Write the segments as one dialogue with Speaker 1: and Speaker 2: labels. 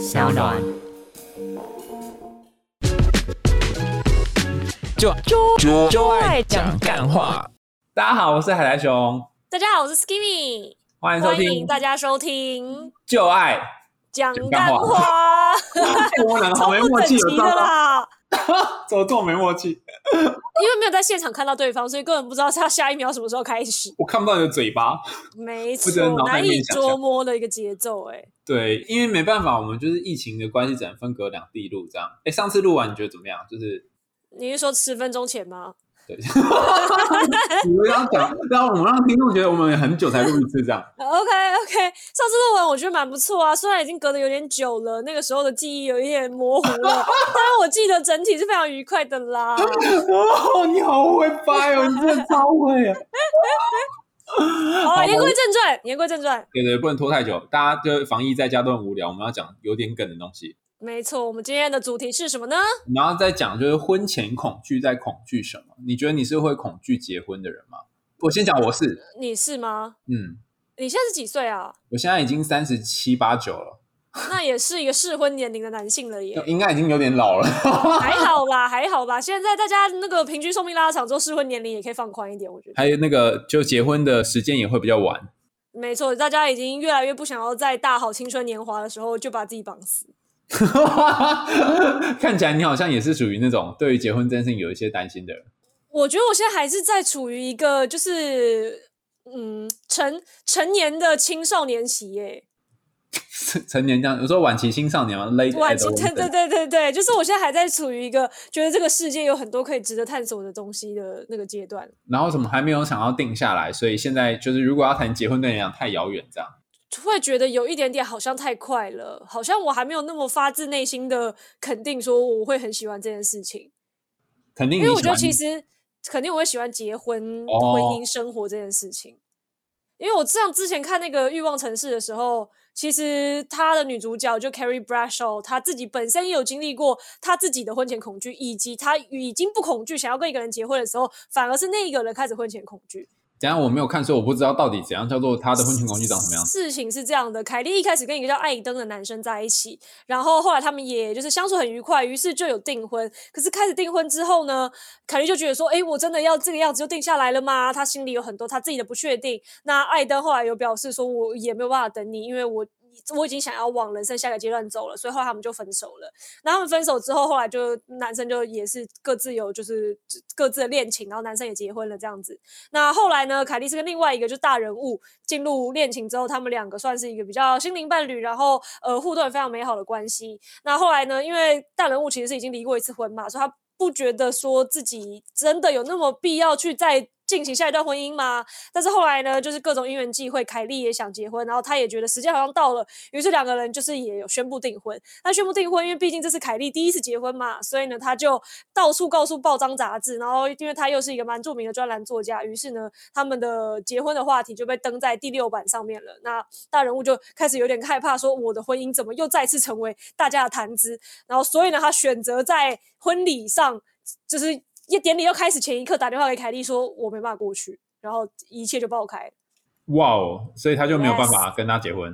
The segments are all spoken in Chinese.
Speaker 1: 小暖。
Speaker 2: 就
Speaker 3: 就
Speaker 2: 就
Speaker 3: 就
Speaker 2: 爱讲干话。大家好，我是海苔熊，
Speaker 3: 大家好，我是 Skimmy，
Speaker 2: 欢迎收
Speaker 3: 欢迎
Speaker 2: 听
Speaker 3: 大家收听
Speaker 2: 就爱。
Speaker 3: 讲
Speaker 2: 讲干
Speaker 3: 干
Speaker 2: 话
Speaker 3: 话，
Speaker 2: 我们两个好没默契，
Speaker 3: 的啦。
Speaker 2: 怎么这么没默契？
Speaker 3: 因为没有在现场看到对方，所以根本不知道他下一秒什么时候开始。
Speaker 2: 我看不到你的嘴巴。
Speaker 3: 没错，难以捉摸的一个节奏。哎，
Speaker 2: 对，因为没办法，我们就是疫情的关系，只能分隔两地录这样。哎，上次录完你觉得怎么样？就是
Speaker 3: 你是说十分钟前吗？
Speaker 2: 对，你们要讲，让我们让听众觉得我们很久才录一次这样。
Speaker 3: OK OK，上次录完我觉得蛮不错啊，虽然已经隔得有点久了，那个时候的记忆有一点模糊了，但是我记得整体是非常愉快的啦。
Speaker 2: 哦，你好会掰哦，你真的超会啊！
Speaker 3: 好，言归正传，言归正传，
Speaker 2: 对对，不能拖太久，大家就防疫在家都很无聊，我们要讲有点梗的东西。
Speaker 3: 没错，我们今天的主题是什么呢？
Speaker 2: 然后再讲就是婚前恐惧在恐惧什么？你觉得你是会恐惧结婚的人吗？我先讲我是，
Speaker 3: 你是吗？
Speaker 2: 嗯，
Speaker 3: 你现在是几岁啊？
Speaker 2: 我现在已经三十七八九了，
Speaker 3: 那也是一个适婚年龄的男性了耶。
Speaker 2: 应该已经有点老了。
Speaker 3: 还好吧，还好吧。现在大家那个平均寿命拉长之后，适婚年龄也可以放宽一点，我觉得。
Speaker 2: 还有那个就结婚的时间也会比较晚。
Speaker 3: 没错，大家已经越来越不想要在大好青春年华的时候就把自己绑死。
Speaker 2: 看起来你好像也是属于那种对于结婚这件事情有一些担心的人。
Speaker 3: 我觉得我现在还是在处于一个就是嗯成成年的青少年期耶，
Speaker 2: 成年这样，有时候晚期青少年嘛，late
Speaker 3: 晚期对对对对对，就是我现在还在处于一个觉得这个世界有很多可以值得探索的东西的那个阶段。
Speaker 2: 然后怎么还没有想要定下来，所以现在就是如果要谈结婚，对你来讲太遥远，这样。
Speaker 3: 会觉得有一点点好像太快了，好像我还没有那么发自内心的肯定说我会很喜欢这件事情，
Speaker 2: 肯定
Speaker 3: 因为我觉得其实肯定我会喜欢结婚、
Speaker 2: 哦。
Speaker 3: 婚姻生活这件事情，因为我像之前看那个《欲望城市》的时候，其实她的女主角就 Carrie Bradshaw，她自己本身也有经历过她自己的婚前恐惧，以及她已经不恐惧，想要跟一个人结婚的时候，反而是那一个人开始婚前恐惧。
Speaker 2: 等下？我没有看，所以我不知道到底怎样叫做他的婚前恐惧长什么样子。
Speaker 3: 事情是这样的，凯莉一开始跟一个叫艾登的男生在一起，然后后来他们也就是相处很愉快，于是就有订婚。可是开始订婚之后呢，凯莉就觉得说，诶，我真的要这个样子就定下来了吗？她心里有很多她自己的不确定。那艾登后来有表示说，我也没有办法等你，因为我。我已经想要往人生下个阶段走了，所以后来他们就分手了。那他们分手之后，后来就男生就也是各自有就是各自的恋情，然后男生也结婚了这样子。那后来呢，凯莉是跟另外一个就大人物进入恋情之后，他们两个算是一个比较心灵伴侣，然后呃互动也非常美好的关系。那后来呢，因为大人物其实是已经离过一次婚嘛，所以他不觉得说自己真的有那么必要去再进行下一段婚姻吗？但是后来呢，就是各种因缘际会，凯莉也想结婚，然后他也觉得时间好像到了，于是两个人就是也有宣布订婚。那宣布订婚，因为毕竟这是凯莉第一次结婚嘛，所以呢，他就到处告诉报章杂志，然后因为他又是一个蛮著名的专栏作家，于是呢，他们的结婚的话题就被登在第六版上面了。那大人物就开始有点害怕，说我的婚姻怎么又再次成为大家的谈资？然后所以呢，他选择在婚礼上，就是一典礼要开始前一刻打电话给凯莉说，我没办法过去，然后一切就爆开。
Speaker 2: 哇哦，所以他就没有办法跟他结婚。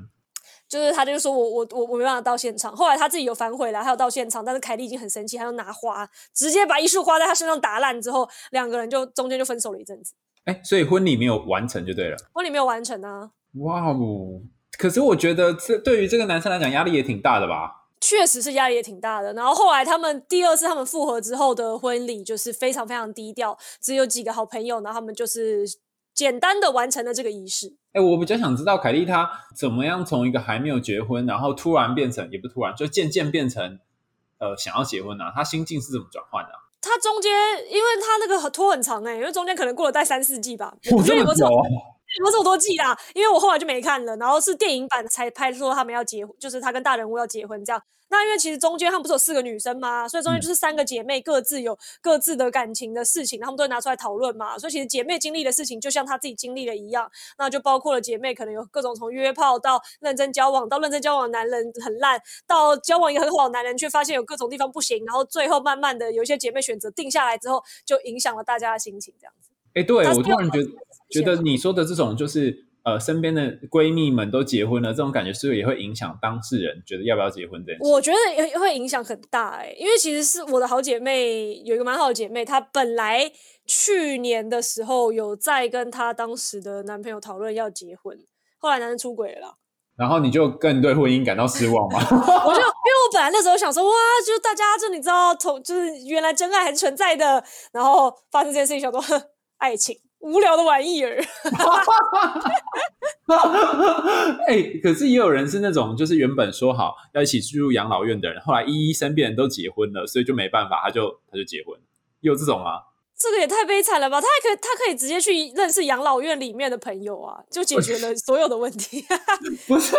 Speaker 3: 就是他就说我我我我没办法到现场，后来他自己有反悔了，他有到现场，但是凯莉已经很生气，他就拿花直接把一束花在他身上打烂之后，两个人就中间就分手了一阵子，
Speaker 2: 哎，所以婚礼没有完成就对了。
Speaker 3: 婚礼没有完成啊，
Speaker 2: 哇哦，可是我觉得这对于这个男生来讲压力也挺大的吧？
Speaker 3: 确实是压力也挺大的。然后后来他们第二次他们复合之后的婚礼就是非常非常低调，只有几个好朋友，然后他们就是简单的完成了这个仪式。
Speaker 2: 哎，我比较想知道凯莉她怎么样从一个还没有结婚，然后突然变成，也不突然，就渐渐变成呃想要结婚啊，她心境是怎么转换的、啊？
Speaker 3: 他中间，因为他那个很拖很长哎、因为中间可能过了大概三四季吧，我觉得有没有这
Speaker 2: 么久啊！
Speaker 3: 有这么多季啦？因为我后来就没看了，然后是电影版才拍说他们要结婚，就是他跟大人物要结婚这样。那因为其实中间他们不是有四个女生吗，所以中间就是三个姐妹各自有各自的感情的事情，她们都会拿出来讨论嘛。所以其实姐妹经历的事情，就像她自己经历的一样，那就包括了姐妹可能有各种从约炮到认真交往，到认真交往的男人很烂，到交往一个很好的男人，却发现有各种地方不行，然后最后慢慢的有一些姐妹选择定下来之后，就影响了大家的心情，这样子。
Speaker 2: 哎，对我突然觉得觉得你说的这种就是呃身边的闺蜜们都结婚了，这种感觉是不是也会影响当事人觉得要不要结婚这件事？
Speaker 3: 我觉得也会影响很大哎、因为其实是我的好姐妹有一个蛮好的姐妹，她本来去年的时候有在跟她当时的男朋友讨论要结婚，后来男生出轨了啦。
Speaker 2: 然后你就更对婚姻感到失望吗？
Speaker 3: 我就因为我本来那时候想说，哇，就大家就你知道，同就是原来真爱还是存在的，然后发生这件事情，想说爱情无聊的玩意儿。
Speaker 2: 哎、可是也有人是那种，就是原本说好要一起住入养老院的人，后来一一身边人都结婚了，所以就没办法，他就他就结婚，有这种吗？
Speaker 3: 这个也太悲惨了吧！他还可以，他可以直接去认识养老院里面的朋友啊，就解决了所有的问题。
Speaker 2: 不是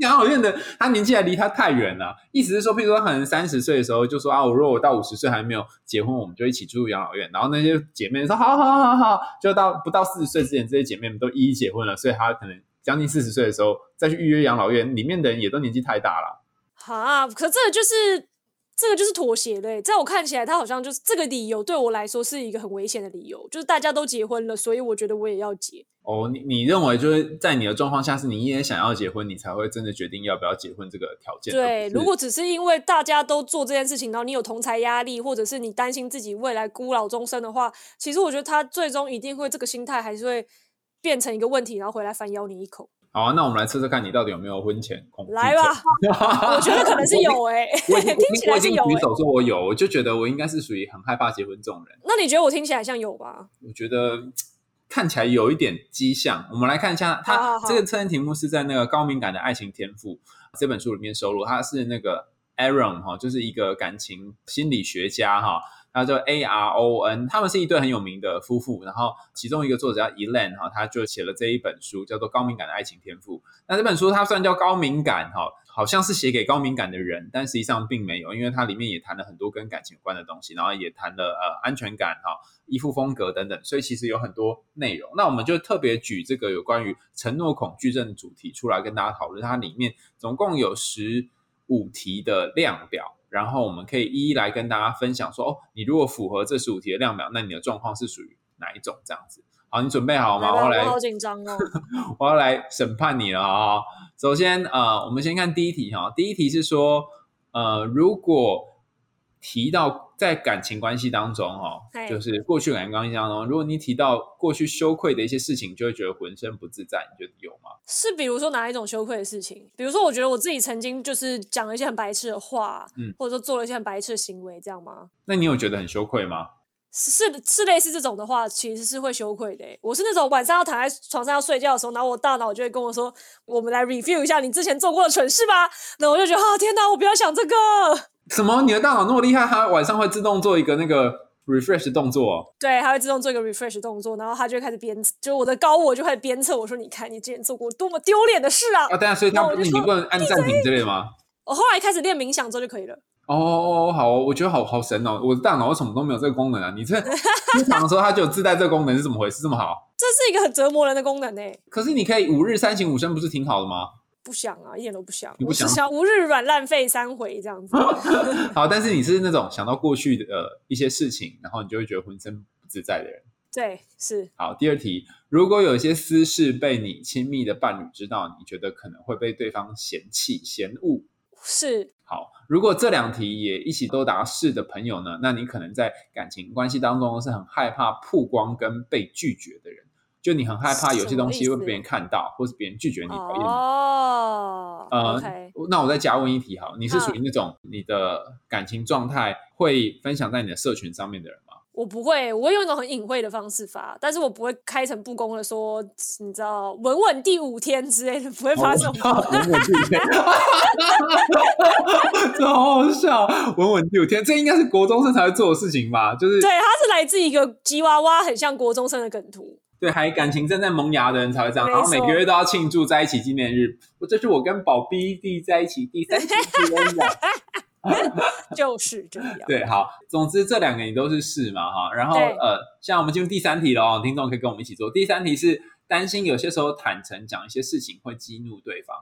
Speaker 2: 养老院的，他年纪还离他太远了。意思是说，譬如说，可能三十岁的时候就说啊，我如果我到五十岁还没有结婚，我们就一起住养老院。然后那些姐妹说好好好好，就到不到四十岁之前，这些姐妹们都一一结婚了，所以她可能将近四十岁的时候再去预约养老院，里面的人也都年纪太大了。
Speaker 3: 哈，可这就是这个就是妥协的欸，在我看起来，他好像就是这个理由对我来说是一个很危险的理由，就是大家都结婚了，所以我觉得我也要结。
Speaker 2: 哦，你你认为就是在你的状况下，是你也想要结婚，你才会真的决定要不要结婚这个条件？
Speaker 3: 对，如果只是因为大家都做这件事情，然后你有同财压力，或者是你担心自己未来孤老终生的话，其实我觉得他最终一定会这个心态还是会变成一个问题，然后回来反咬你一口。
Speaker 2: 好啊，那我们来测测看你到底有没有婚前恐惧症。
Speaker 3: 来吧，我觉得可能是有诶、
Speaker 2: 我
Speaker 3: 听起来是有诶、
Speaker 2: 经举手说我有，我就觉得我应该是属于很害怕结婚这种人。
Speaker 3: 那你觉得我听起来像有吧？
Speaker 2: 我觉得看起来有一点迹象。我们来看一下，
Speaker 3: 好
Speaker 2: 它这个测验题目是在那个《高敏感的爱情天赋》这本书里面收录，它是那个 Aaron 哈，就是一个感情心理学家哈。他叫 A R O N，他们是一对很有名的夫妇，然后其中一个作者叫 Elaine 哈，他就写了这一本书，叫做《高敏感的爱情天赋》。那这本书它虽然叫高敏感哈，好像是写给高敏感的人，但实际上并没有，因为它里面也谈了很多跟感情有关的东西，然后也谈了呃安全感哈、依附风格等等，所以其实有很多内容。那我们就特别举这个有关于承诺恐惧症的主题出来跟大家讨论，它里面总共有十五题的量表。然后我们可以一一来跟大家分享说，哦，你如果符合这十五题的量表，那你的状况是属于哪一种？这样子。好，你准备好吗？我来
Speaker 3: 我好紧张哦。
Speaker 2: 我要来审判你了啊、首先，呃，我们先看第一题哈。第一题是说，呃，如果提到在感情关系当中哈、
Speaker 3: 嘿
Speaker 2: 就是过去感情关系当中，如果你提到过去羞愧的一些事情，就会觉得浑身不自在，你觉得有吗？
Speaker 3: 是比如说哪一种羞愧的事情？比如说，我觉得我自己曾经就是讲了一些很白痴的话，
Speaker 2: 嗯
Speaker 3: 或者说做了一些很白痴的行为，这样吗？
Speaker 2: 那你有觉得很羞愧吗？
Speaker 3: 是是是类似这种的话，其实是会羞愧的欸。我是那种晚上要躺在床上要睡觉的时候，然后我大脑就会跟我说：“我们来 review 一下你之前做过的蠢事吧。”那我就觉得啊，天哪，我不要想这个。
Speaker 2: 什么？你的大脑那么厉害，它晚上会自动做一个那个 refresh 的动作哦？
Speaker 3: 对，它会自动做一个 refresh 动作，然后它就会开始鞭，就我的高我就开始鞭策我说：“你看，你之前做过多么丢脸的事啊
Speaker 2: 啊，！”对啊，所以它
Speaker 3: 那我就说
Speaker 2: 不是你不能按暂停之类的吗？
Speaker 3: 我后来开始练冥想之后就可以了。
Speaker 2: 哦好哦，我觉得好好神哦！我的大脑为什么都没有这个功能啊？你这经常的时候它就有自带这个功能，是怎么回事？这么好？
Speaker 3: 这是一个很折磨人的功能呢、
Speaker 2: 可是你可以五日三省吾身，不是挺好的吗？
Speaker 3: 不想啊，一点都不想。
Speaker 2: 你不想
Speaker 3: 想无日软烂废三回这样子。
Speaker 2: 好，但是你是那种想到过去的、呃、一些事情，然后你就会觉得浑身不自在的人。
Speaker 3: 对，是
Speaker 2: 好，第二题，如果有一些私事被你亲密的伴侣知道，你觉得可能会被对方嫌弃、嫌恶。
Speaker 3: 是，
Speaker 2: 好，如果这两题也一起都答是的朋友呢，那你可能在感情关系当中是很害怕曝光跟被拒绝的人，就你很害怕有些东西会被别人看到，或是别人拒绝你、讨厌你。
Speaker 3: 哦、
Speaker 2: 呃那我再加问一题好，你是属于那种你的感情状态会分享在你的社群上面的人吗？
Speaker 3: 我不会，我会用一种很隐晦的方式发，但是我不会开诚布公的说，你知道，稳稳第五天之类的，不会发这种。
Speaker 2: 稳稳第五天，这好好笑。稳稳第五天，这应该是国中生才会做的事情吧？就是
Speaker 3: 对，它是来自一个吉娃娃，很像国中生的梗图。
Speaker 2: 对，还感情正在萌芽的人才会这样，然后每个月都要庆祝在一起纪念日。我这是我跟宝 B 弟在一起第三期纪念日。
Speaker 3: 就是这样。
Speaker 2: 对，好，总之这两个你都是是嘛哈。然后呃，像我们进入第三题了哦，听众可以跟我们一起做。第三题是担心有些时候坦诚讲一些事情会激怒对方。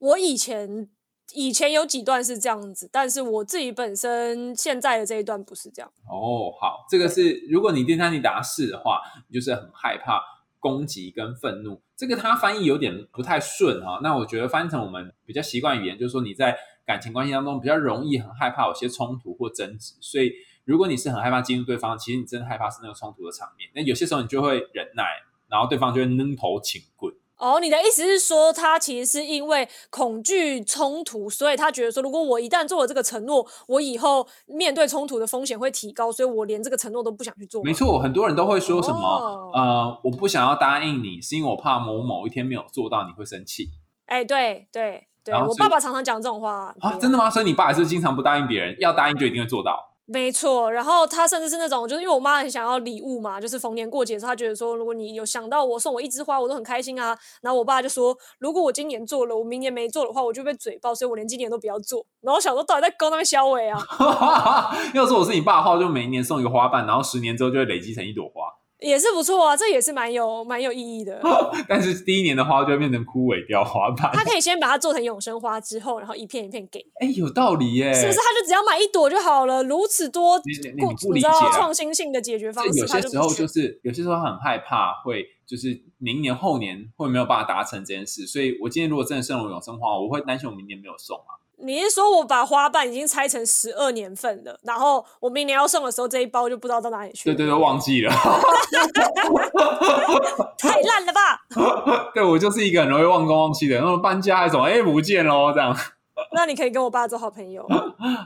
Speaker 3: 我以前以前有几段是这样子，但是我自己本身现在的这一段不是这样。
Speaker 2: 哦，好，这个是如果你第三题答是的话，你就是很害怕攻击跟愤怒。这个它翻译有点不太顺哈，那我觉得翻译成我们比较习惯语言，就是说你在感情关系当中比较容易很害怕有些冲突或争执，所以如果你是很害怕激怒对方，其实你真的害怕是那个冲突的场面。那有些时候你就会忍耐，然后对方就会扔头请棍。
Speaker 3: 哦，你的意思是说，他其实是因为恐惧冲突，所以他觉得说，如果我一旦做了这个承诺，我以后面对冲突的风险会提高，所以我连这个承诺都不想去做。
Speaker 2: 没错，很多人都会说什么，呃，我不想要答应你，是因为我怕某某一天没有做到，你会生气。
Speaker 3: 哎，对对对，我爸爸常常讲这种话
Speaker 2: 啊，真的吗？所以你爸也是经常不答应别人，要答应就一定会做到。
Speaker 3: 没错，然后他甚至是那种，就是因为我妈很想要礼物嘛，就是逢年过节的时候，他觉得说，如果你有想到我送我一枝花，我都很开心啊。然后我爸就说，如果我今年做了，我明年没做的话，我就被嘴爆，所以我连今年都不要做。然后想说，到底在勾那边消尾啊？
Speaker 2: 要是我是你爸的话，就每一年送一个花瓣，然后十年之后就会累积成一朵花。
Speaker 3: 也是不错啊，这也是蛮有蛮有意义的。
Speaker 2: 但是第一年的花就会变成枯萎掉花瓣。
Speaker 3: 他可以先把它做成永生花，之后然后一片一片给。
Speaker 2: 哎，有道理耶！
Speaker 3: 是不是？他就只要买一朵就好了？如此多，
Speaker 2: 你你不理解
Speaker 3: 创新性的解决方式。
Speaker 2: 有些时候就是有些时候很害怕会就是明年后年会没有办法达成这件事，所以我今天如果真的送了永生花，我会担心我明年没有送啊。
Speaker 3: 你是说我把花瓣已经拆成十二年份了，然后我明年要送的时候，这一包就不知道到哪里去了？
Speaker 2: 对对对，忘记了，
Speaker 3: 太烂了吧？
Speaker 2: 对我就是一个很容易忘东忘西的，然后搬家还是什么，哎，不见喽，这样。
Speaker 3: 那你可以跟我爸做好朋友。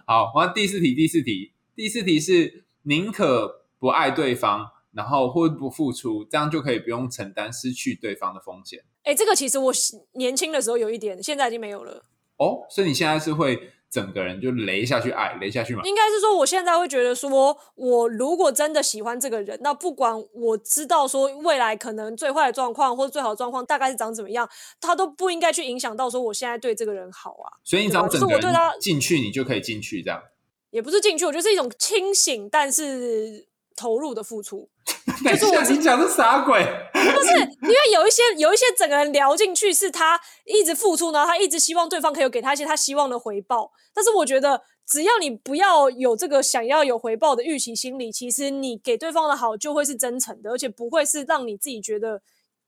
Speaker 2: 好，完第四题，第四题，第四题是宁可不爱对方，然后或不付出，这样就可以不用承担失去对方的风险。
Speaker 3: 哎，这个其实我年轻的时候有一点，现在已经没有了。
Speaker 2: 哦，所以你现在是会整个人就雷下去爱，雷下去吗？
Speaker 3: 应该是说，我现在会觉得说，我如果真的喜欢这个人，那不管我知道说未来可能最坏的状况或者最好的状况大概是长怎么样，他都不应该去影响到说我现在对这个人好啊。
Speaker 2: 所以你只要整个人进去，你就可以进去这样。
Speaker 3: 也不是进去，我觉得是一种清醒，但是。投入的付出，
Speaker 2: 就是我你讲的傻鬼，
Speaker 3: 不是因为有一些有一些整个人聊进去，是他一直付出，然后他一直希望对方可以给他一些他希望的回报。但是我觉得，只要你不要有这个想要有回报的预期心理，其实你给对方的好就会是真诚的，而且不会是让你自己觉得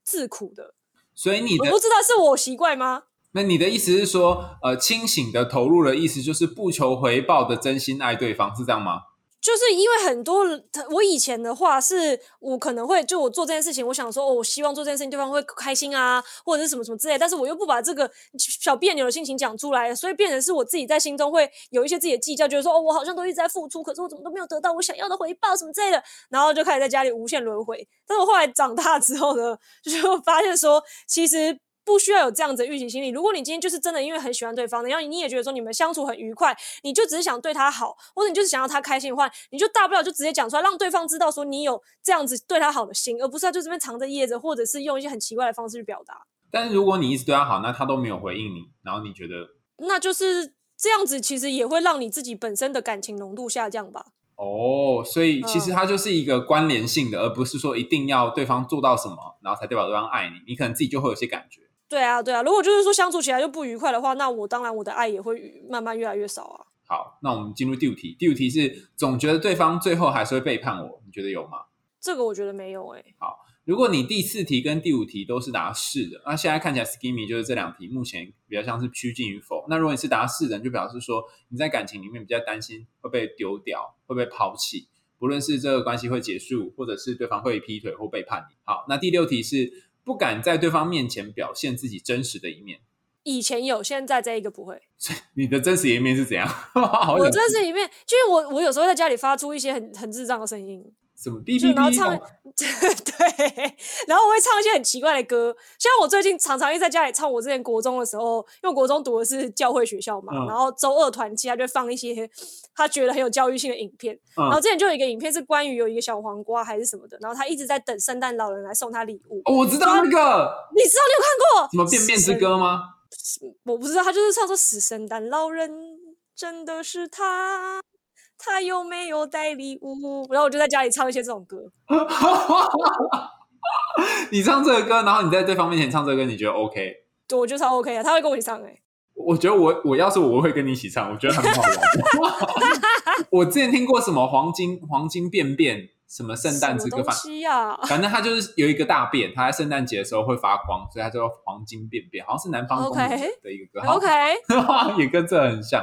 Speaker 3: 自苦的。
Speaker 2: 所以你
Speaker 3: 我不知道是我习惯吗？
Speaker 2: 那你的意思是说，呃，清醒的投入的意思就是不求回报的真心爱对方，是这样吗？
Speaker 3: 就是因为很多人，我以前的话是，我可能会就我做这件事情，我想说，哦，我希望做这件事情对方会开心啊，或者是什么什么之类，但是我又不把这个小别扭的心情讲出来，所以变成是我自己在心中会有一些自己的计较，觉得说，哦，我好像都一直在付出，可是我怎么都没有得到我想要的回报什么之类的，然后就开始在家里无限轮回。但是我后来长大之后呢，就发现说，其实。不需要有这样子的预期心理。如果你今天就是真的因为很喜欢对方，然后你也觉得说你们相处很愉快，你就只是想对他好，或者你就是想要他开心的话，你就大不了就直接讲出来，让对方知道说你有这样子对他好的心，而不是他就这边藏着掖着，或者是用一些很奇怪的方式去表达。
Speaker 2: 但是如果你一直对他好，那他都没有回应你，然后你觉得
Speaker 3: 那就是这样子，其实也会让你自己本身的感情浓度下降吧。
Speaker 2: 哦，所以其实它就是一个关联性的，而不是说一定要对方做到什么，然后才代表对方爱你。你可能自己就会有些感觉。
Speaker 3: 对啊，对啊，如果就是说相处起来就不愉快的话，那我当然我的爱也会慢慢越来越少啊。
Speaker 2: 好，那我们进入第五题。第五题是总觉得对方最后还是会背叛我，你觉得有吗？
Speaker 3: 这个我觉得没有诶。
Speaker 2: 好，如果你第四题跟第五题都是答是的，那现在看起来 Skimmy 就是这两题目前比较像是趋近于否。那如果你是答是的，就表示说你在感情里面比较担心会被丢掉，会被抛弃，不论是这个关系会结束，或者是对方会劈腿或背叛你。好，那第六题是。不敢在对方面前表现自己真实的一面。
Speaker 3: 以前有，现在这一个不会。
Speaker 2: 你的真实一面是怎样？
Speaker 3: 我真实一面，就是我，我有时候在家里发出一些很很智障的声音。
Speaker 2: 什么哔哔
Speaker 3: 哔？唱 对，然后我会唱一些很奇怪的歌，像我最近常常一在家里唱。我之前国中的时候，因为国中读的是教会学校嘛，然后周二团期他就放一些他觉得很有教育性的影片。然后之前就有一个影片是关于有一个小黄瓜还是什么的，然后他一直在等圣诞老人来送他礼物。
Speaker 2: 我知道那个，
Speaker 3: 你知道你有看过
Speaker 2: 什么《便便之歌》吗？
Speaker 3: 我不知道，他就是唱说死圣诞老人真的是他。他有没有带礼物？然后我就在家里唱一些这种歌。
Speaker 2: 你唱这个歌，然后你在对方面前唱这个歌，你觉得 OK？
Speaker 3: 对，我觉得超 OK 啊！他会跟我一起唱哎。
Speaker 2: 我觉得我我要是我会跟你一起唱，我觉得很好玩。我之前听过什么黄金黄金便便什么圣诞之歌，反反正它就是有一个大便，它在圣诞节的时候会发光，所以它叫黄金便便，好像是南方公主的一个歌。
Speaker 3: OK，
Speaker 2: 也跟这很像。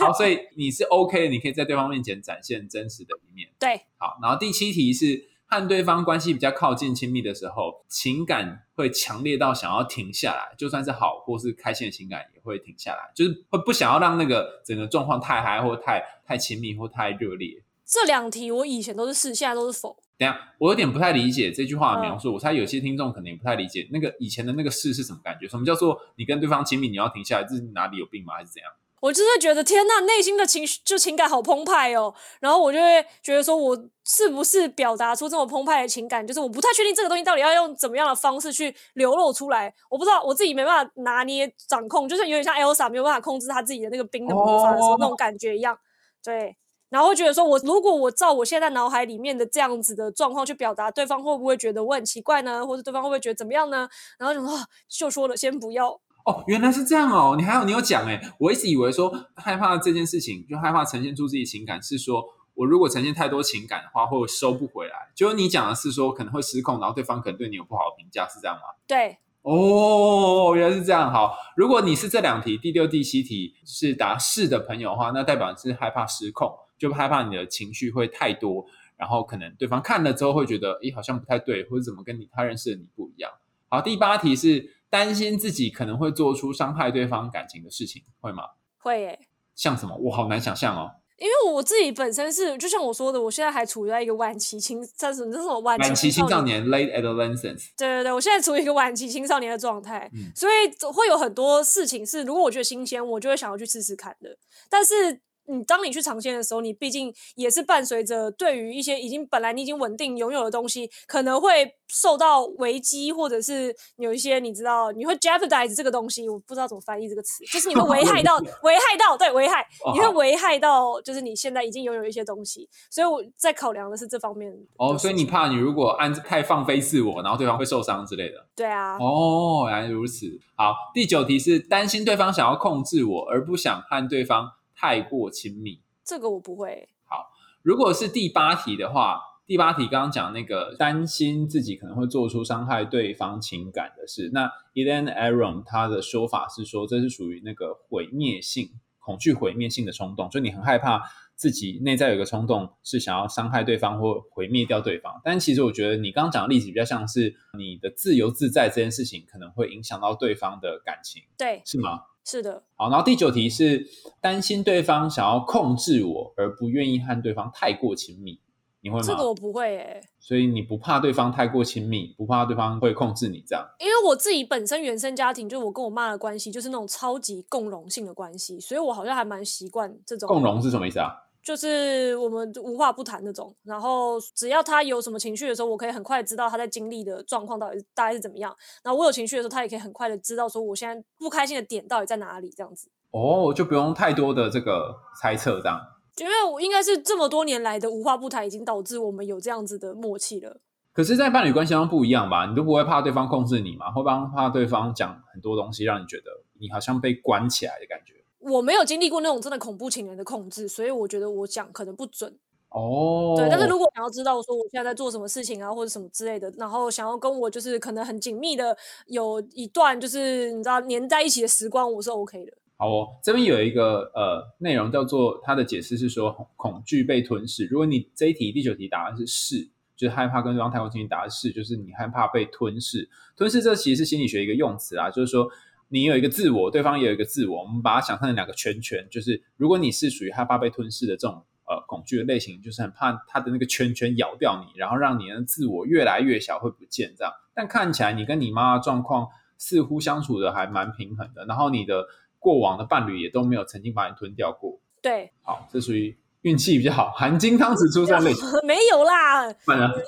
Speaker 2: 好，所以你是 OK 的，你可以在对方面前展现真实的一面。
Speaker 3: 对，
Speaker 2: 好，然后第七题是和对方关系比较靠近、亲密的时候，情感会强烈到想要停下来，就算是好或是开心的情感也会停下来，就是会不想要让那个整个状况太嗨或太太亲密或太热烈。
Speaker 3: 这两题我以前都是是，现在都是否。
Speaker 2: 等下，我有点不太理解这句话的描述。我猜有些听众可能也不太理解那个以前的那个事是什么感觉？什么叫做你跟对方亲密，你要停下来？这是哪里有病吗？还是怎样？
Speaker 3: 我就是觉得天呐，内心的情绪就情感好澎湃哦，然后我就会觉得说，我是不是表达出这么澎湃的情感，就是我不太确定这个东西到底要用怎么样的方式去流露出来，我不知道我自己没办法拿捏掌控，就是有点像 Elsa 没有办法控制她自己的那个冰的魔法的时候、
Speaker 2: 哦
Speaker 3: 那种感觉一样，对。然后会觉得说我，如果我照我现在脑海里面的这样子的状况去表达，对方会不会觉得我很奇怪呢？或者对方会不会觉得怎么样呢？然后就说、啊就说了，先不要。
Speaker 2: 哦，原来是这样哦！你还有你有讲哎，我一直以为说害怕这件事情，就害怕呈现出自己情感，是说我如果呈现太多情感的话，会收不回来。就是你讲的是说可能会失控，然后对方可能对你有不好的评价，是这样吗？
Speaker 3: 对，
Speaker 2: 哦，原来是这样。好，如果你是这两题第六、第七题是答是的朋友的话，那代表你是害怕失控，就害怕你的情绪会太多，然后可能对方看了之后会觉得，咦，好像不太对，或者怎么跟你他认识的你不一样。好，第八题是担心自己可能会做出伤害对方感情的事情，会吗？
Speaker 3: 会耶、
Speaker 2: 像什么？我好难想象哦。
Speaker 3: 因为我自己本身是，就像我说的，我现在还处于在一个晚期青，这是什么晚
Speaker 2: 晚期青少年 （late adolescence），
Speaker 3: 对对对，我现在处于一个晚期青少年的状态，
Speaker 2: 嗯
Speaker 3: 所以总会有很多事情是，如果我觉得新鲜，我就会想要去试试看的。但是，你当你去尝鲜的时候，你毕竟也是伴随着对于一些已经本来你已经稳定拥有的东西，可能会受到危机，或者是有一些你知道你会 jeopardize 这个东西，我不知道怎么翻译这个词，就是你会 危害到危害到对危害，你会危害到就是你现在已经拥有一些东西，所以我在考量的是这方面
Speaker 2: 哦，所以你怕你如果按太放飞自我，然后对方会受伤之类的。
Speaker 3: 对啊，
Speaker 2: 哦，原来如此。好，第九题是担心对方想要控制我，而不想和对方太过亲密。
Speaker 3: 这个我不会。
Speaker 2: 好如果是第八题的话，第八题刚刚讲那个担心自己可能会做出伤害对方情感的事，那 Elaine Aron 他的说法是说，这是属于那个毁灭性、恐惧毁灭性的冲动，就你很害怕自己内在有一个冲动是想要伤害对方或毁灭掉对方。但其实我觉得你刚刚讲的例子比较像是你的自由自在这件事情可能会影响到对方的感情，
Speaker 3: 对，
Speaker 2: 是吗？
Speaker 3: 是的，
Speaker 2: 好，然后第九题是担心对方想要控制我，而不愿意和对方太过亲密，你会吗？
Speaker 3: 这个我不会诶、
Speaker 2: 所以你不怕对方太过亲密，不怕对方会控制你这样。
Speaker 3: 因为我自己本身原生家庭，就我跟我妈的关系，就是那种超级共融性的关系，所以我好像还蛮习惯这种
Speaker 2: 共融是什么意思啊？
Speaker 3: 就是我们无话不谈那种。然后只要他有什么情绪的时候，我可以很快知道他在经历的状况到底是大概是怎么样。然后我有情绪的时候，他也可以很快的知道说我现在不开心的点到底在哪里，这样子。
Speaker 2: 哦，就不用太多的这个猜测这样。
Speaker 3: 因为我应该是这么多年来的无话不谈，已经导致我们有这样子的默契了。
Speaker 2: 可是，在伴侣关系中不一样吧？你都不会怕对方控制你嘛？会帮怕对方讲很多东西，让你觉得你好像被关起来的感觉。
Speaker 3: 我没有经历过那种真的恐怖情人的控制，所以我觉得我讲可能不准。
Speaker 2: 哦，
Speaker 3: 对，但是如果想要知道说我现在在做什么事情啊，或者什么之类的，然后想要跟我就是可能很紧密的有一段就是你知道粘在一起的时光，我是 OK 的。
Speaker 2: 好哦，这边有一个呃内容叫做它的解释是说恐恐惧被吞噬。如果你这一题第九题答案是是，就是害怕跟对方太过亲密，答案是就是你害怕被吞噬。吞噬这其实是心理学一个用词啊，就是说你有一个自我，对方也有一个自我，我们把它想象成两个圈圈。就是如果你是属于害怕被吞噬的这种呃恐惧的类型，就是很怕它的那个圈圈咬掉你，然后让你的自我越来越小，会不见这样。但看起来你跟你妈的状况似乎相处的还蛮平衡的，然后你的过往的伴侣也都没有曾经把你吞掉过。
Speaker 3: 对，
Speaker 2: 好，这属于运气比较好，含金汤匙出生类型。
Speaker 3: 没有啦，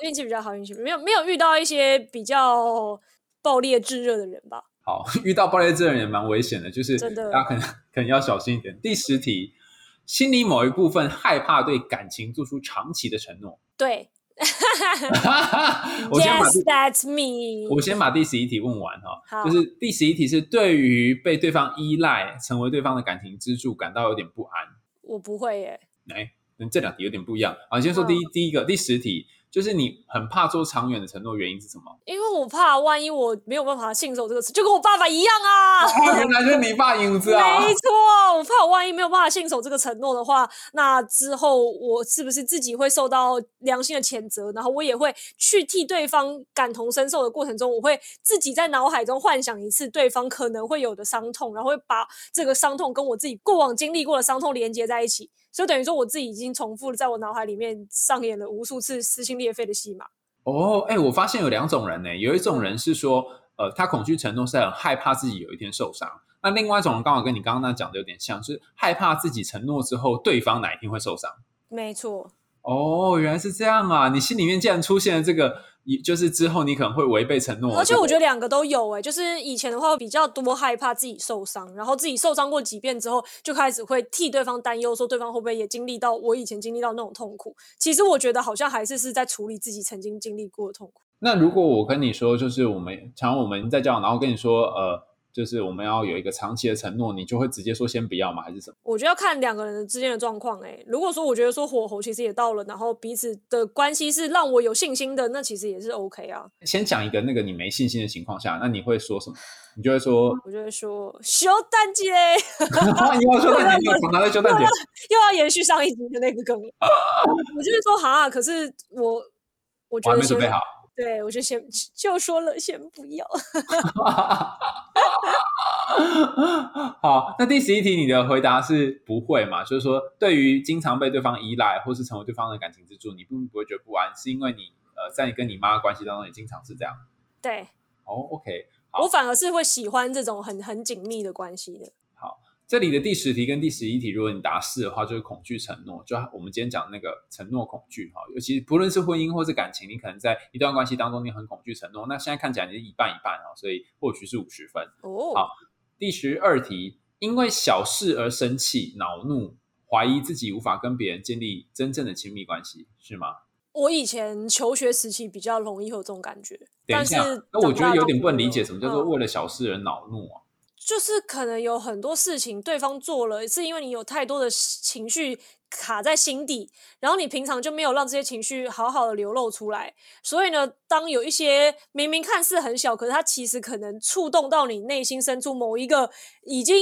Speaker 3: 运气比较好，运气没有没有遇到一些比较爆裂炙热的人吧。
Speaker 2: 好，遇到暴力之人也蛮危险的，就是大家可能 可能要小心一点。第十题，心里某一部分害怕对感情做出长期的承诺。
Speaker 3: 对
Speaker 2: 我先把
Speaker 3: that's me。
Speaker 2: 我先把第十一题问完哈，就是第十一题是对于被对方依赖、成为对方的感情支柱感到有点不安。
Speaker 3: 我不会耶，
Speaker 2: 哎，跟这两题有点不一样。啊，你先说第一、第一个第十题，就是你很怕做长远的承诺，原因是什么？
Speaker 3: 因为我怕万一我没有办法信守这个词，就跟我爸爸一样啊。
Speaker 2: 原来是你爸影子啊！
Speaker 3: 没错，我怕我万一没有办法信守这个承诺的话，那之后我是不是自己会受到良心的谴责？然后我也会去替对方感同身受的过程中，我会自己在脑海中幻想一次对方可能会有的伤痛，然后会把这个伤痛跟我自己过往经历过的伤痛连接在一起。所以等于说，我自己已经重复在我脑海里面上演了无数次撕心裂肺的戏码。
Speaker 2: 哦，哎，我发现有两种人呢，有一种人是说，呃，他恐惧承诺是很害怕自己有一天受伤；那另外一种人刚好跟你刚刚那讲的有点像，是害怕自己承诺之后对方哪一天会受伤。
Speaker 3: 没错。
Speaker 2: 哦，原来是这样啊！你心里面竟然出现了这个。也就是之后你可能会违背承诺，
Speaker 3: 而且我觉得两个都有哎，就是以前的话比较多害怕自己受伤，然后自己受伤过几遍之后，就开始会替对方担忧，说对方会不会也经历到我以前经历到那种痛苦。其实我觉得好像还是是在处理自己曾经经历过的痛苦。
Speaker 2: 那如果我跟你说，就是我们常我们在交往，然后跟你说，呃。就是我们要有一个长期的承诺，你就会直接说先不要吗？还是什么？
Speaker 3: 我觉得要看两个人之间的状况。哎，如果说我觉得说火候其实也到了，然后彼此的关系是让我有信心的，那其实也是 OK 啊。
Speaker 2: 先讲一个那个你没信心的情况下，那你会说什么？你就会说，
Speaker 3: 我就会说修蛋姐，
Speaker 2: 你要修蛋姐，你常常在修蛋姐，
Speaker 3: 又要延续上一集的那个梗。我就是说哈，可是我我觉得
Speaker 2: 没准备好。
Speaker 3: 对，我就先就说了，先不要。
Speaker 2: 好，那第十一题，你的回答是不会嘛？就是说，对于经常被对方依赖，或是成为对方的感情支柱，你并不会觉得不安，是因为你呃，在你跟你妈关系当中也经常是这样。
Speaker 3: 对。
Speaker 2: 哦，OK。
Speaker 3: 我反而是会喜欢这种很很紧密的关系的。
Speaker 2: 这里的第十题跟第十一题，如果你答是的话，就是恐惧承诺。就我们今天讲那个承诺恐惧哈，尤其不论是婚姻或是感情，你可能在一段关系当中，你很恐惧承诺。那现在看起来你是一半一半啊，所以或许是五十分。哦，好，第十二题，因为小事而生气、恼怒、怀疑自己无法跟别人建立真正的亲密关系，是吗？
Speaker 3: 我以前求学时期比较容易有这种感觉，
Speaker 2: 等一下那我觉得有点不能理解，什么叫做为了小事而恼怒啊？
Speaker 3: 就是可能有很多事情对方做了，是因为你有太多的情绪卡在心底，然后你平常就没有让这些情绪好好的流露出来，所以呢，当有一些明明看似很小，可是它其实可能触动到你内心深处某一个已经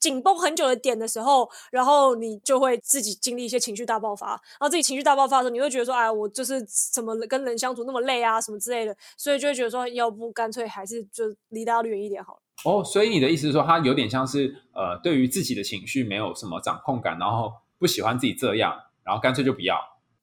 Speaker 3: 紧绷很久的点的时候，然后你就会自己经历一些情绪大爆发，然后自己情绪大爆发的时候，你会觉得说，哎，我就是怎么跟人相处那么累啊，什么之类的，所以就会觉得说，要不干脆还是就离大家远一点好了。
Speaker 2: 哦，所以你的意思是说，他有点像是呃，对于自己的情绪没有什么掌控感，然后不喜欢自己这样，然后干脆就不要。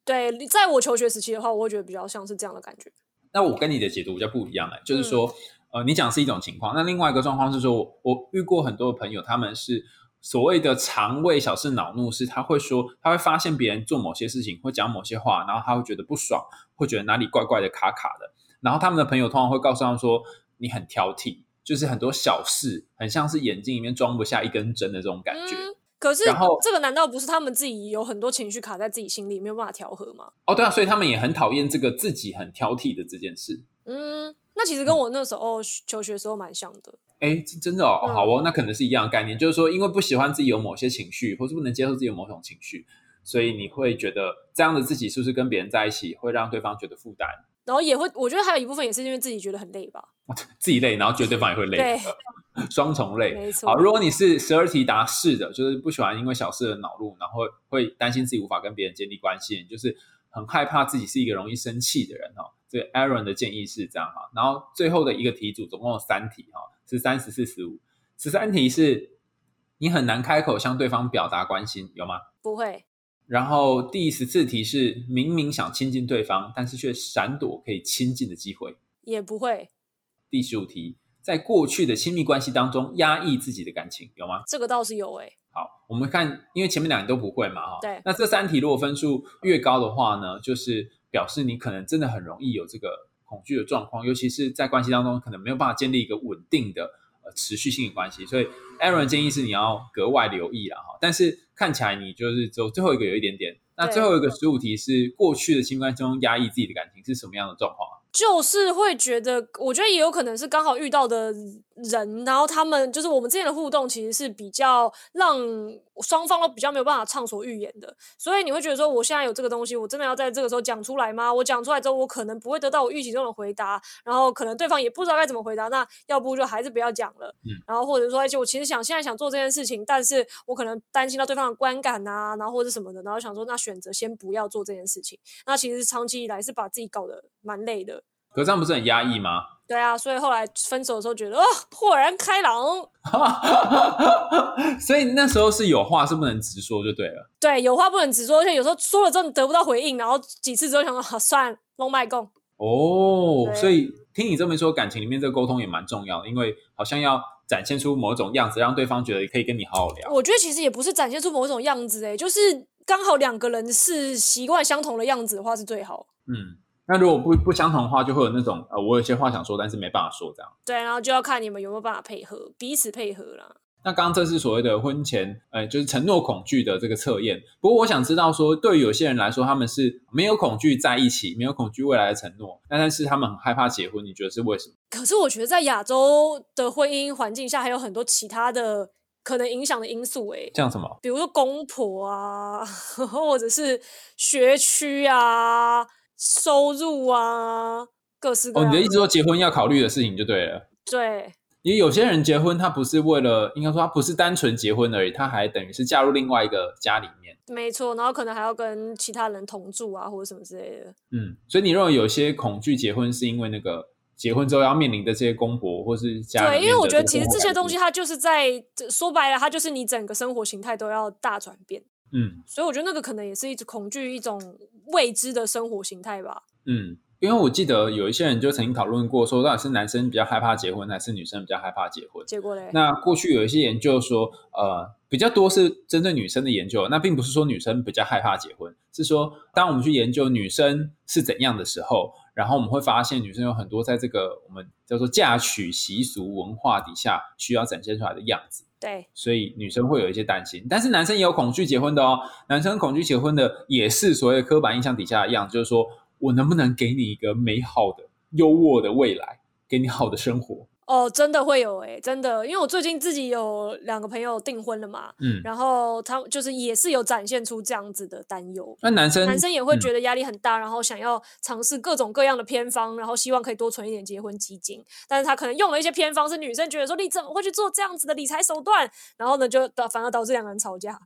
Speaker 3: 对，在我求学时期的话，我会觉得比较像是这样的感觉。
Speaker 2: 那我跟你的解读比较不一样哎，就是说，呃，你讲是一种情况，那另外一个状况是说，我遇过很多的朋友，他们是所谓的肠胃小事恼怒，是他会说，他会发现别人做某些事情，会讲某些话，然后他会觉得不爽，会觉得哪里怪怪的、卡卡的，然后他们的朋友通常会告诉他们说，你很挑剔。就是很多小事，很像是眼睛里面装不下一根针的这种感觉。
Speaker 3: 可是，然后这个难道不是他们自己有很多情绪卡在自己心里，没有办法调和吗？
Speaker 2: 哦，对啊，所以他们也很讨厌这个自己很挑剔的这件事。
Speaker 3: 嗯，那其实跟我那时候求学时候蛮像的。
Speaker 2: 哎，真的哦，好哦，那可能是一样的概念，就是说，因为不喜欢自己有某些情绪，或是不能接受自己有某种情绪，所以你会觉得这样的自己是不是跟别人在一起会让对方觉得负担？
Speaker 3: 然后也会，我觉得还有一部分也是因为自己觉得很累吧。
Speaker 2: 自己累，然后觉得对方也会累，
Speaker 3: 对，
Speaker 2: 双重累。
Speaker 3: 没错。
Speaker 2: 好，如果你是十二题答是的，就是不喜欢因为小事而恼怒，然后会担心自己无法跟别人建立关系，就是很害怕自己是一个容易生气的人哦。这个 Aaron 的建议是这样哈。然后最后的一个题组总共有三题哈，是三十四十五。十三题是你很难开口向对方表达关心，有吗？
Speaker 3: 不会。
Speaker 2: 然后第十四题是明明想亲近对方，但是却闪躲可以亲近的机会，
Speaker 3: 也不会。
Speaker 2: 第十五题，在过去的亲密关系当中压抑自己的感情，有吗？
Speaker 3: 这个倒是有诶。
Speaker 2: 好，我们看，因为前面两个都不会嘛，哈。
Speaker 3: 对。
Speaker 2: 那这三题如果分数越高的话呢，就是表示你可能真的很容易有这个恐惧的状况，尤其是在关系当中可能没有办法建立一个稳定的。持续性的关系，所以 Aaron 建议是你要格外留意了哈。但是看起来你就是只有最后一个有一点点。那最后一个十五题是过去的亲密关系中压抑自己的感情是什么样的状况啊？
Speaker 3: 就是会觉得，我觉得也有可能是刚好遇到的人，然后他们就是我们之间的互动，其实是比较让双方都比较没有办法畅所欲言的。所以你会觉得说，我现在有这个东西，我真的要在这个时候讲出来吗？我讲出来之后，我可能不会得到我预期中的回答，然后可能对方也不知道该怎么回答。那要不就还是不要讲了。
Speaker 2: 嗯
Speaker 3: 然后或者说，而且我其实想现在想做这件事情，但是我可能担心到对方的观感啊，然后或者什么的，然后想说，那选择先不要做这件事情。那其实长期以来是把自己搞得蛮累的。
Speaker 2: 可这样不是很压抑吗？
Speaker 3: 对啊，所以后来分手的时候觉得，哦，豁然开朗。
Speaker 2: 所以那时候是有话是不能直说就对了。
Speaker 3: 对，有话不能直说，而且有时候说了之后你得不到回应，然后几次之后想说，好、算了，龙脉共。
Speaker 2: 哦，所以听你这么说，感情里面这个沟通也蛮重要的，因为好像要展现出某种样子，让对方觉得可以跟你好好聊。
Speaker 3: 我觉得其实也不是展现出某种样子，哎，就是刚好两个人是习惯相同的样子的话是最好。
Speaker 2: 嗯，那如果不不相同的话，就会有那种呃，我有些话想说，但是没办法说这样。
Speaker 3: 对，然后就要看你们有没有办法配合，彼此配合啦。
Speaker 2: 那刚刚这是所谓的婚前，呃，就是承诺恐惧的这个测验。不过我想知道说，对于有些人来说，他们是没有恐惧在一起，没有恐惧未来的承诺，那但是他们很害怕结婚，你觉得是为什么？
Speaker 3: 可是我觉得在亚洲的婚姻环境下，还有很多其他的可能影响的因素，诶，
Speaker 2: 像什么？
Speaker 3: 比如说公婆啊，或者是学区啊、收入啊，各式各
Speaker 2: 哦，
Speaker 3: 样。
Speaker 2: 你的意思说结婚要考虑的事情就对了。
Speaker 3: 对
Speaker 2: 因为有些人结婚，他不是为了，应该说他不是单纯结婚而已，他还等于是嫁入另外一个家里面。
Speaker 3: 没错，然后可能还要跟其他人同住啊，或者什么之类的。
Speaker 2: 嗯，所以你认为有些恐惧结婚是因为那个结婚之后要面临的这些公婆或是家里
Speaker 3: 对，因为我觉得其实这些东西它就是在说白了，它就是你整个生活形态都要大转变。
Speaker 2: 嗯
Speaker 3: 所以我觉得那个可能也是一直恐惧，一种未知的生活形态吧。
Speaker 2: 嗯，因为我记得有一些人就曾经讨论过，说到底是男生比较害怕结婚，还是女生比较害怕结婚？
Speaker 3: 结果嘞，
Speaker 2: 那过去有一些研究说，呃，比较多是针对女生的研究。那并不是说女生比较害怕结婚，是说当我们去研究女生是怎样的时候，然后我们会发现女生有很多在这个我们叫做嫁娶习俗文化底下需要展现出来的样子。
Speaker 3: 对，
Speaker 2: 所以女生会有一些担心，但是男生也有恐惧结婚的哦。男生恐惧结婚的也是所谓的刻板印象底下的样子，就是说我能不能给你一个美好的、优渥的未来，给你好的生活？
Speaker 3: 哦，真的会有诶、真的，因为我最近自己有两个朋友订婚了嘛，
Speaker 2: 嗯，
Speaker 3: 然后他就是也是有展现出这样子的担忧。
Speaker 2: 那男生
Speaker 3: 男生也会
Speaker 2: 嗯
Speaker 3: 觉得压力很大，然后想要尝试各种各样的偏方，然后希望可以多存一点结婚基金。但是他可能用了一些偏方，是女生觉得说你怎么会去做这样子的理财手段，然后呢就导反而导致两个人吵架。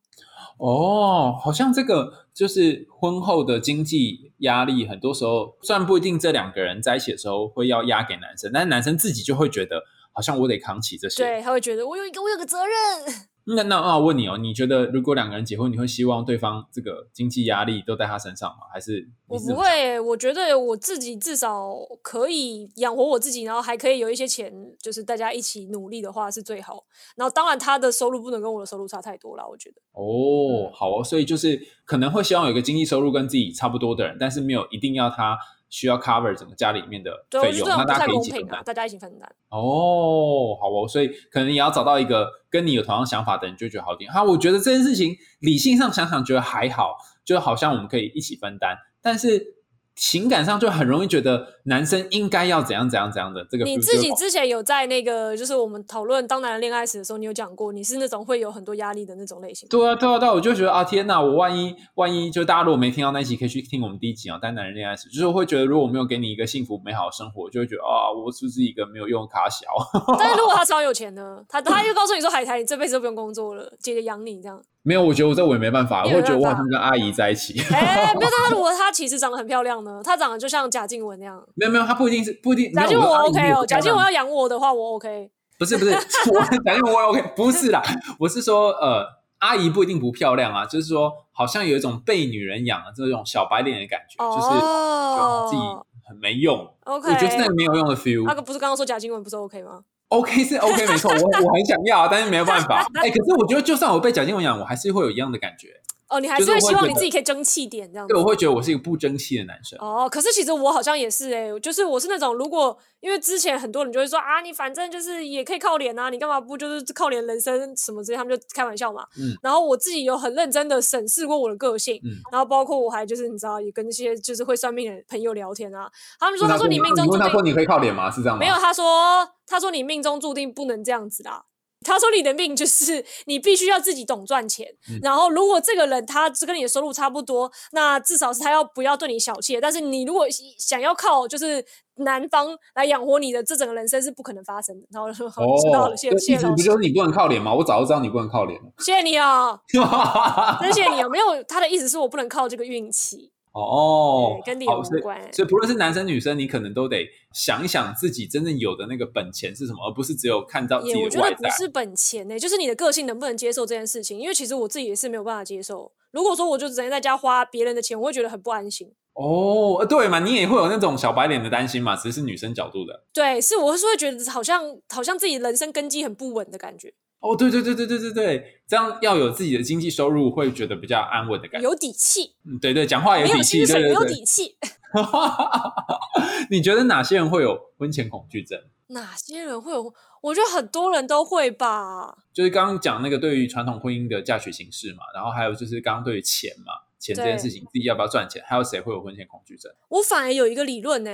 Speaker 2: 哦，好像这个就是婚后的经济压力，很多时候虽然不一定这两个人在一起的时候会要压给男生，但是男生自己就会觉得好像我得扛起这些。
Speaker 3: 对，他会觉得我有一个我有个责任。
Speaker 2: 那那那我问你哦，你觉得如果两个人结婚，你会希望对方这个经济压力都在他身上吗？还是
Speaker 3: 我？不会，我觉得我自己至少可以养活我自己，然后还可以有一些钱，就是大家一起努力的话是最好。然后当然他的收入不能跟我的收入差太多啦，我觉得。
Speaker 2: 哦，好哦，所以就是可能会希望有一个经济收入跟自己差不多的人，但是没有一定要他需要 cover 整个家里面的费用，那大家可以一起分担。
Speaker 3: 大家一起分担。
Speaker 2: 哦，好哦，所以可能也要找到一个跟你有同样想法的人，就觉得好一点。哈，我觉得这件事情理性上想想觉得还好，就好像我们可以一起分担，但是情感上就很容易觉得男生应该要怎样怎样怎样的这个
Speaker 3: 你自己之前有在那个，就是我们讨论当男人恋爱时的时候，你有讲过，你是那种会有很多压力的那种类型。
Speaker 2: 对啊，对啊，对啊，我就觉得啊，天哪！我万一万一就大家如果没听到那一集，可以去听我们第一集啊，《当男人恋爱时》，就是我会觉得，如果我没有给你一个幸福美好的生活，就会觉得啊，我是不是一个没有用的卡小？
Speaker 3: 但是如果他超有钱呢，他他就告诉你说，海苔，你这辈子都不用工作了，姐姐养你这样。
Speaker 2: 没有，我觉得我这我也没办法，我会觉得我好像跟阿姨在一起。
Speaker 3: 哎、没有，但他如果 她其实长得很漂亮呢，她长得就像贾静雯那样。
Speaker 2: 没有没有，她不一定是不一定。
Speaker 3: 贾静雯 OK 哦，贾静雯要养我的话，我 OK。
Speaker 2: 不是不是，我贾静雯我 OK，不是啦，我是说呃，阿姨不一定不漂亮啊，就是说好像有一种被女人养的这种小白脸的感觉，就是自己
Speaker 3: 哦
Speaker 2: 很没用。
Speaker 3: ，OK。
Speaker 2: 我觉得是那个没有用的 feel。
Speaker 3: 那个不是刚刚说贾静雯不是 OK 吗？
Speaker 2: OK 是 OK 没错，我我很想要，但是没有办法。哎、可是我觉得就算我被贾静雯养，我还是会有一样的感觉。
Speaker 3: 哦，你还
Speaker 2: 是是
Speaker 3: 会希望你自己可以争气点这样子
Speaker 2: 对，。我会觉得我是一个不争气的男生。
Speaker 3: 哦，可是其实我好像也是哎、就是我是那种如果因为之前很多人就会说啊，你反正就是也可以靠脸啊，你干嘛不就是靠脸人生什么之类，他们就开玩笑嘛。
Speaker 2: 嗯
Speaker 3: 然后我自己有很认真的审视过我的个性，
Speaker 2: 嗯
Speaker 3: 然后包括我还就是你知道也跟那些就是会算命的朋友聊天啊，他们说他说你命中注定
Speaker 2: 他说你可以靠脸吗？是这样吗？
Speaker 3: 没有，他说他说你命中注定不能这样子啦。他说你的命就是你必须要自己懂赚钱，
Speaker 2: 嗯
Speaker 3: 然后如果这个人他只跟你的收入差不多，那至少是他要不要对你小气。但是你如果想要靠就是男方来养活你的，这整个人生是不可能发生的。然后说好，知道了，谢谢谢老师，
Speaker 2: 不就是你不能靠脸吗？我早就知道你不能靠脸了。
Speaker 3: 谢谢你啊，真谢谢你啊。没有，他的意思是我不能靠这个运气，
Speaker 2: 哦
Speaker 3: 对，跟脸
Speaker 2: 好所以
Speaker 3: 无关
Speaker 2: 所以不论是男生女生，你可能都得想一想自己真正有的那个本钱是什么，而不是只有看到自
Speaker 3: 也我觉
Speaker 2: 己的外在。
Speaker 3: 得不是本钱呢、就是你的个性能不能接受这件事情。因为其实我自己也是没有办法接受。如果说我就整天在家花别人的钱，我会觉得很不安心。
Speaker 2: 哦，呃对嘛，你也会有那种小白脸的担心嘛，只是女生角度的。
Speaker 3: 对，是我是会觉得好像好像自己人生根基很不稳的感觉，
Speaker 2: 哦，对对对对对对对，这样要有自己的经济收入，会觉得比较安稳的感觉。
Speaker 3: 有底气，
Speaker 2: 嗯对对，讲话有底气，对有。
Speaker 3: 底气。
Speaker 2: 你觉得哪些人会有婚前恐惧症？
Speaker 3: 哪些人会有？我觉得很多人都会吧。
Speaker 2: 就是刚刚讲那个对于传统婚姻的嫁娶形式嘛，然后还有就是刚刚对于钱嘛，钱这件事情自己要不要赚钱，还有谁会有婚前恐惧症？
Speaker 3: 我反而有一个理论呢、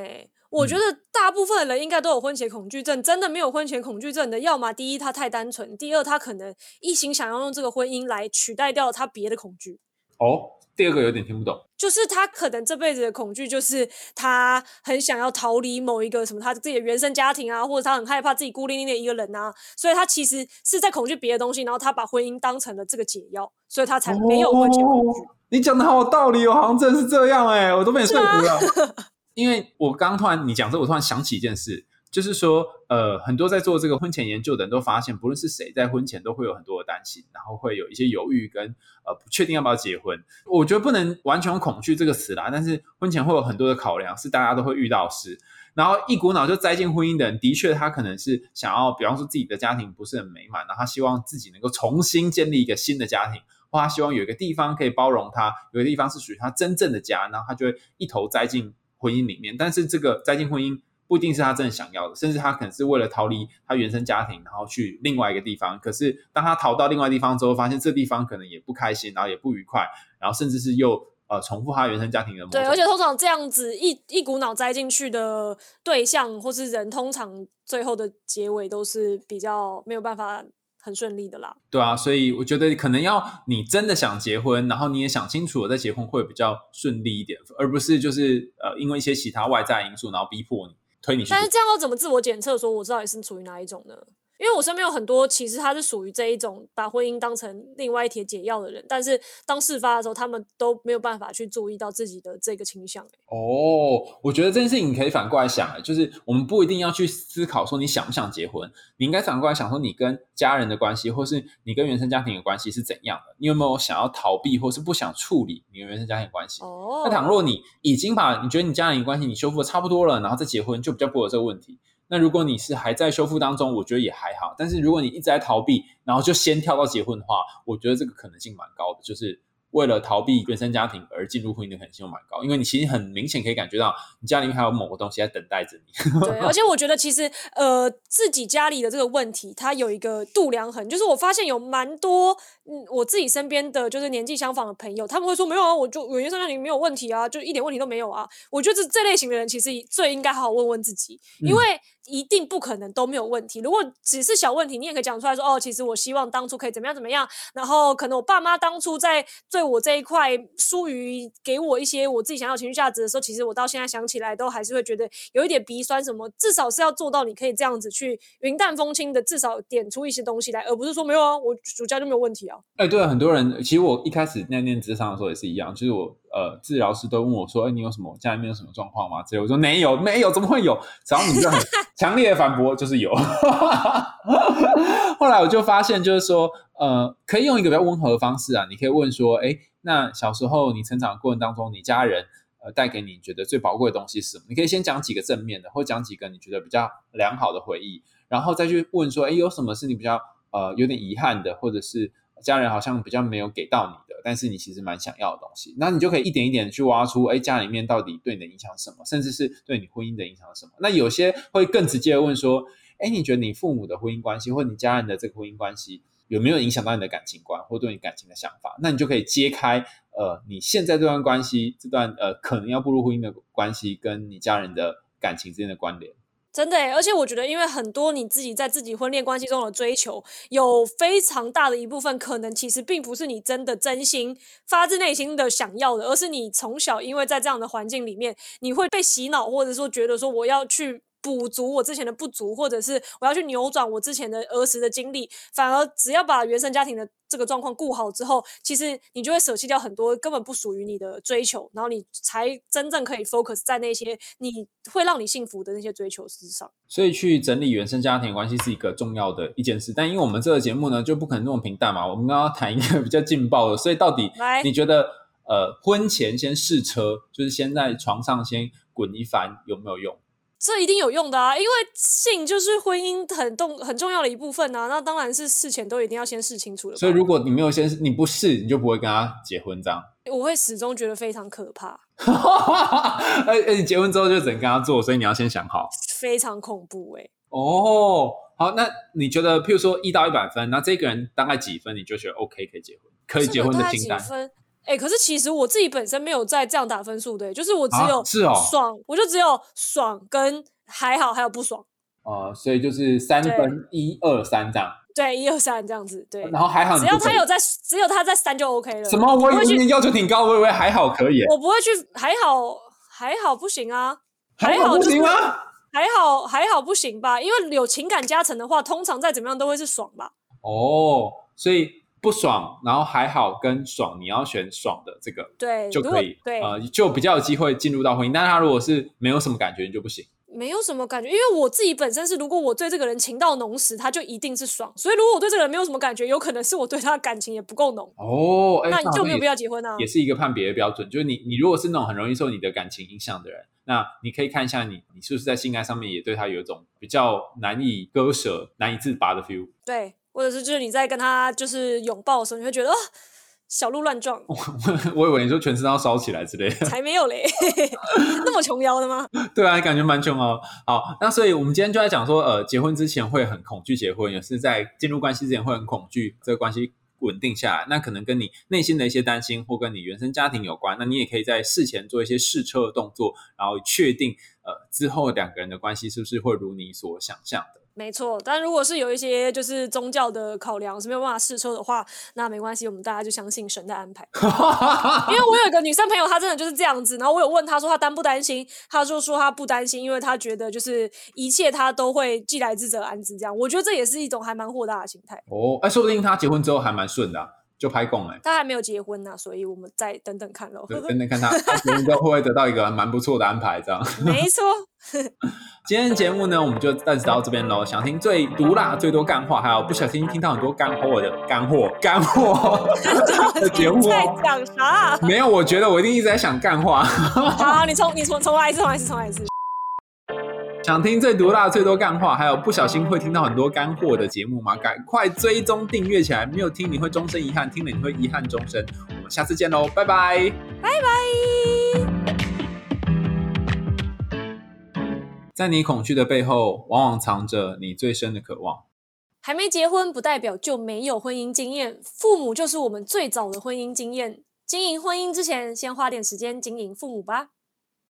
Speaker 3: 我
Speaker 2: 嗯
Speaker 3: 觉得大部分的人应该都有婚前恐惧症。真的没有婚前恐惧症的，要么第一他太单纯，第二他可能一心想要用这个婚姻来取代掉他别的恐惧。
Speaker 2: 哦，第二个有点听不懂。
Speaker 3: 就是他可能这辈子的恐惧，就是他很想要逃离某一个什么他自己的原生家庭啊，或者他很害怕自己孤零零的一个人啊，所以他其实是在恐惧别的东西，然后他把婚姻当成了这个解药，所以他才没有婚前恐惧。
Speaker 2: 哦你讲的好有道理哦，好像真的是这样哎，我都被你说服了。因为我刚突然你讲这，我突然想起一件事，就是说，呃，很多在做这个婚前研究的人都发现，不论是谁在婚前都会有很多的担心，然后会有一些犹豫跟呃不确定要不要结婚。我觉得不能完全恐惧这个词啦，但是婚前会有很多的考量，是大家都会遇到的事。然后一股脑就栽进婚姻的人，的确他可能是想要，比方说自己的家庭不是很美满，然后他希望自己能够重新建立一个新的家庭，或他希望有一个地方可以包容他，有个地方是属于他真正的家，然后他就会一头栽进婚姻里面。但是这个栽进婚姻不一定是他真的想要的，甚至他可能是为了逃离他原生家庭，然后去另外一个地方。可是当他逃到另外地方之后，发现这地方可能也不开心，然后也不愉快，然后甚至是又呃重复他原生家庭的
Speaker 3: 对，而且通常这样子一一股脑栽进去的对象或是人，通常最后的结尾都是比较没有办法很顺利的啦。
Speaker 2: 对啊，所以我觉得可能要你真的想结婚，然后你也想清楚了再结婚会比较顺利一点，而不是就是呃因为一些其他外在因素，然后逼迫你推你去
Speaker 3: 但是这样要怎么自我检测，说我知道你是处于哪一种呢？因为我身边有很多其实他是属于这一种把婚姻当成另外一帖解药的人，但是当事发的时候，他们都没有办法去注意到自己的这个倾向、欸。
Speaker 2: 哦，我觉得这件事情你可以反过来想，哎，就是我们不一定要去思考说你想不想结婚，你应该反过来想说你跟家人的关系，或是你跟原生家庭的关系是怎样的？你有没有想要逃避，或是不想处理你的原生家庭关系？
Speaker 3: 哦，
Speaker 2: 那倘若你已经把你觉得你家人的关系你修复的差不多了，然后再结婚，就比较不会有这个问题。那如果你是还在修复当中，我觉得也还好。但是如果你一直在逃避，然后就先跳到结婚的话，我觉得这个可能性蛮高的，就是为了逃避原生家庭而进入婚姻的可能性蛮高。因为你其实很明显可以感觉到，你家里面还有某个东西在等待着你。
Speaker 3: 对，而且我觉得其实呃，自己家里的这个问题，它有一个度量衡，就是我发现有蛮多嗯，我自己身边的就是年纪相仿的朋友，他们会说没有啊，我就我原生家庭没有问题啊，就一点问题都没有啊。我觉得这这类型的人其实最应该好好问问自己，因
Speaker 2: 嗯
Speaker 3: 为一定不可能都没有问题。如果只是小问题，你也可以讲出来说哦，其实我希望当初可以怎么样怎么样，然后可能我爸妈当初在对我这一块疏于给我一些我自己想要情绪价值的时候，其实我到现在想起来都还是会觉得有一点鼻酸什么。至少是要做到你可以这样子去云淡风轻的，至少点出一些东西来，而不是说没有啊，我暑假就没有问题啊。
Speaker 2: 哎，对了，很多人其实我一开始念念智商的时候也是一样，就是我呃治疗师都问我说：“哎，你有什么家里面有什么状况吗？”之类，我说没有，没有，怎么会有？只要你就很 强烈的反驳，就是有。后来我就发现，就是说，呃，可以用一个比较温和的方式啊，你可以问说：“哎，那小时候你成长的过程当中，你家人呃带给你觉得最宝贵的东西是什么？”你可以先讲几个正面的，或讲几个你觉得比较良好的回忆，然后再去问说：“哎，有什么是你比较呃有点遗憾的，或者是？”家人好像比较没有给到你的，但是你其实蛮想要的东西，那你就可以一点一点去挖出，哎，家里面到底对你的影响是什么，甚至是对你婚姻的影响是什么。那有些会更直接的问说，哎，你觉得你父母的婚姻关系，或你家人的这个婚姻关系，有没有影响到你的感情观，或对你感情的想法？那你就可以揭开，呃，你现在这段关系，这段呃可能要步入婚姻的关系，跟你家人的感情之间的关联。
Speaker 3: 真的，而且我觉得，因为很多你自己在自己婚恋关系中的追求，有非常大的一部分，可能其实并不是你真的真心发自内心的想要的，而是你从小因为在这样的环境里面，你会被洗脑，或者说觉得说我要去。补足我之前的不足，或者是我要去扭转我之前的儿时的经历，反而只要把原生家庭的这个状况顾好之后，其实你就会舍弃掉很多根本不属于你的追求，然后你才真正可以 focus 在那些你会让你幸福的那些追求之上。
Speaker 2: 所以去整理原生家庭关系是一个重要的一件事，但因为我们这个节目呢就不可能那么平淡嘛，我们刚刚谈一个比较劲爆的，所以到底你觉得呃婚前先试车，就是先在床上先滚一番有没有用？
Speaker 3: 这一定有用的啊，因为性就是婚姻很重很重要的一部分啊。那当然是事前都一定要先试清楚了。
Speaker 2: 所以如果你没有先你不试，你就不会跟他结婚这样。
Speaker 3: 我会始终觉得非常可怕。
Speaker 2: 而 而你结婚之后就只能跟他做，所以你要先想好。
Speaker 3: 非常恐怖哎。
Speaker 2: 哦，好，那你觉得譬如说一到一百分，那这个人大概几分你就觉得 OK 可以结婚，可以结婚的清单？
Speaker 3: 哎，可是其实我自己本身没有在这样打分数的，就是我只有
Speaker 2: 是哦
Speaker 3: 爽，我就只有爽跟还好，还有不爽。
Speaker 2: 哦，所以就是三分一二三这样。
Speaker 3: 对，一二三这样子，对。
Speaker 2: 然后还好，
Speaker 3: 只要他有在，只有他在三就 OK 了。
Speaker 2: 什么？我以为你要求挺高，我以为还好可以。
Speaker 3: 我不会去，还好还好不行啊，
Speaker 2: 还好不行吗？
Speaker 3: 还好还好不行吧，因为有情感加成的话，通常再怎么样都会是爽吧。
Speaker 2: 哦，所以。不爽，然后还好跟爽，你要选爽的这个，
Speaker 3: 对，
Speaker 2: 就可以，
Speaker 3: 对，
Speaker 2: 呃，就比较有机会进入到婚姻。但是他如果是没有什么感觉，你就不行。
Speaker 3: 没有什么感觉，因为我自己本身是，如果我对这个人情到浓时，他就一定是爽。所以如果我对这个人没有什么感觉，有可能是我对他的感情也不够浓。
Speaker 2: 哦，
Speaker 3: 那你就没有必要结婚啊。
Speaker 2: 也是一个判别的标准，就是你，你如果是那种很容易受你的感情影响的人，那你可以看一下你，你是不是在性爱上面也对他有一种比较难以割舍、难以自拔的 feel。
Speaker 3: 对。或者是就是你在跟他就是拥抱的时候，你会觉得哦，小鹿乱撞。
Speaker 2: 我我以为你说全身都要烧起来之类的，
Speaker 3: 才没有嘞，那么穷妖的吗？
Speaker 2: 对啊，感觉蛮穷哦。好，那所以我们今天就在讲说，呃，结婚之前会很恐惧结婚，也是在进入关系之前会很恐惧这个关系稳定下来。那可能跟你内心的一些担心，或跟你原生家庭有关。那你也可以在事前做一些试车的动作，然后确定呃之后两个人的关系是不是会如你所想象的。
Speaker 3: 没错，但如果是有一些就是宗教的考量是没有办法试车的话，那没关系，我们大家就相信神的安排。因为我有一个女生朋友，她真的就是这样子，然后我有问她说她担不担心，她就说她不担心，因为她觉得就是一切她都会既来之则安之这样。我觉得这也是一种还蛮豁达的心态。
Speaker 2: 哦，哎，说不定她结婚之后还蛮顺的。就拍供哎，
Speaker 3: 他还没有结婚呢，所以我们再等等看喽。
Speaker 2: 等等看他结婚之后会不会得到一个蛮不错的安排，这样。
Speaker 3: 没错。
Speaker 2: 今天节目呢，我们就暂时到这边喽。想听最毒辣、最多干话，还有不小心听到很多干货的干货，干货 的。
Speaker 3: 节目在讲啥？
Speaker 2: 没有，我觉得我一定一直在想干话。
Speaker 3: 好，你重你重重来一次，重来一次，重来一次。
Speaker 2: 想听最毒辣、最多干话，还有不小心会听到很多干货的节目吗？赶快追踪订阅起来！没有听你会终身遗憾，听了你会遗憾终身。我们下次见喽，拜拜！
Speaker 3: 拜拜！
Speaker 2: 在你恐惧的背后，往往藏着你最深的渴望。
Speaker 3: 还没结婚，不代表就没有婚姻经验。父母就是我们最早的婚姻经验。经营婚姻之前，先花点时间经营父母吧。